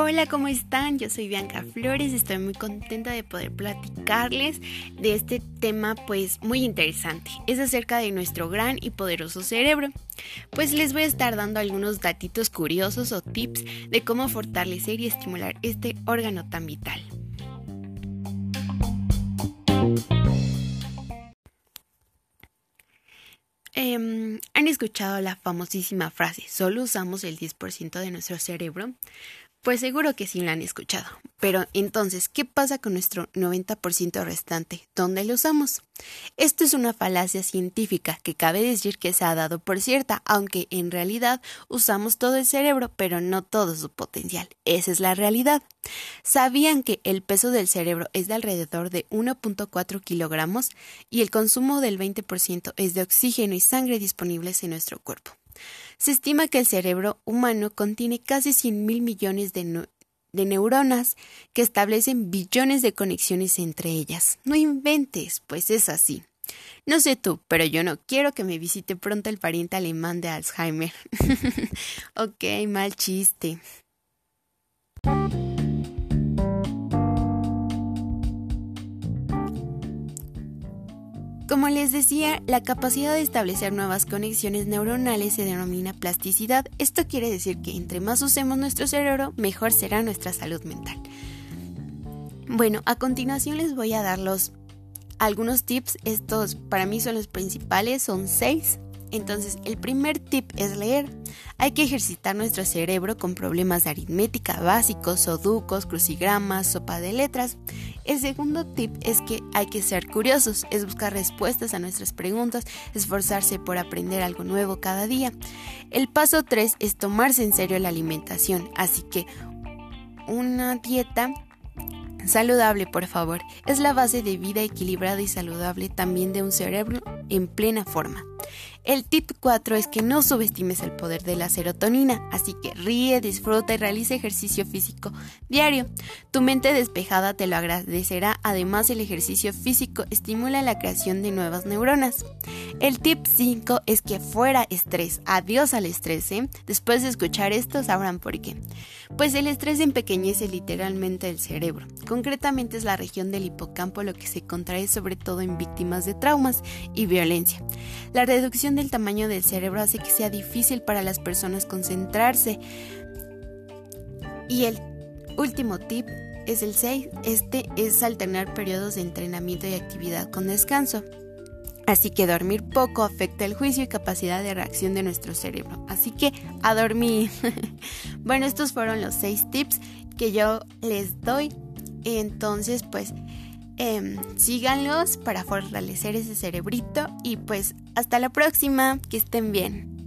Hola, ¿cómo están? Yo soy Bianca Flores, estoy muy contenta de poder platicarles de este tema pues muy interesante. Es acerca de nuestro gran y poderoso cerebro. Pues les voy a estar dando algunos datitos curiosos o tips de cómo fortalecer y estimular este órgano tan vital. ¿Han escuchado la famosísima frase, solo usamos el 10% de nuestro cerebro? Pues seguro que sí la han escuchado. Pero entonces, ¿qué pasa con nuestro 90% restante? ¿Dónde lo usamos? Esto es una falacia científica que cabe decir que se ha dado por cierta, aunque en realidad usamos todo el cerebro, pero no todo su potencial. Esa es la realidad. ¿Sabían que el peso del cerebro es de alrededor de 1.4 kilogramos y el consumo del 20% es de oxígeno y sangre disponibles en nuestro cuerpo? Se estima que el cerebro humano contiene casi 100 mil millones de, de neuronas que establecen billones de conexiones entre ellas. No inventes, pues es así. No sé tú, pero yo no quiero que me visite pronto el pariente alemán de Alzheimer. ok, mal chiste. Como les decía, la capacidad de establecer nuevas conexiones neuronales se denomina plasticidad. Esto quiere decir que entre más usemos nuestro cerebro, mejor será nuestra salud mental. Bueno, a continuación les voy a dar los algunos tips. Estos para mí son los principales, son seis. Entonces, el primer tip es leer. Hay que ejercitar nuestro cerebro con problemas de aritmética básicos, sudokus, crucigramas, sopa de letras. El segundo tip es que hay que ser curiosos, es buscar respuestas a nuestras preguntas, esforzarse por aprender algo nuevo cada día. El paso 3 es tomarse en serio la alimentación, así que una dieta saludable, por favor, es la base de vida equilibrada y saludable también de un cerebro en plena forma. El tip 4 es que no subestimes el poder de la serotonina, así que ríe, disfruta y realiza ejercicio físico diario. Tu mente despejada te lo agradecerá, además el ejercicio físico estimula la creación de nuevas neuronas. El tip 5 es que fuera estrés, adiós al estrés, ¿eh? Después de escuchar esto sabrán por qué. Pues el estrés empequeñece literalmente el cerebro, concretamente es la región del hipocampo lo que se contrae sobre todo en víctimas de traumas y violencia. La reducción del tamaño del cerebro hace que sea difícil para las personas concentrarse. Y el último tip es el 6. Este es alternar periodos de entrenamiento y actividad con descanso. Así que dormir poco afecta el juicio y capacidad de reacción de nuestro cerebro. Así que a dormir. bueno, estos fueron los 6 tips que yo les doy. Entonces, pues Em, síganlos para fortalecer ese cerebrito y pues hasta la próxima, que estén bien.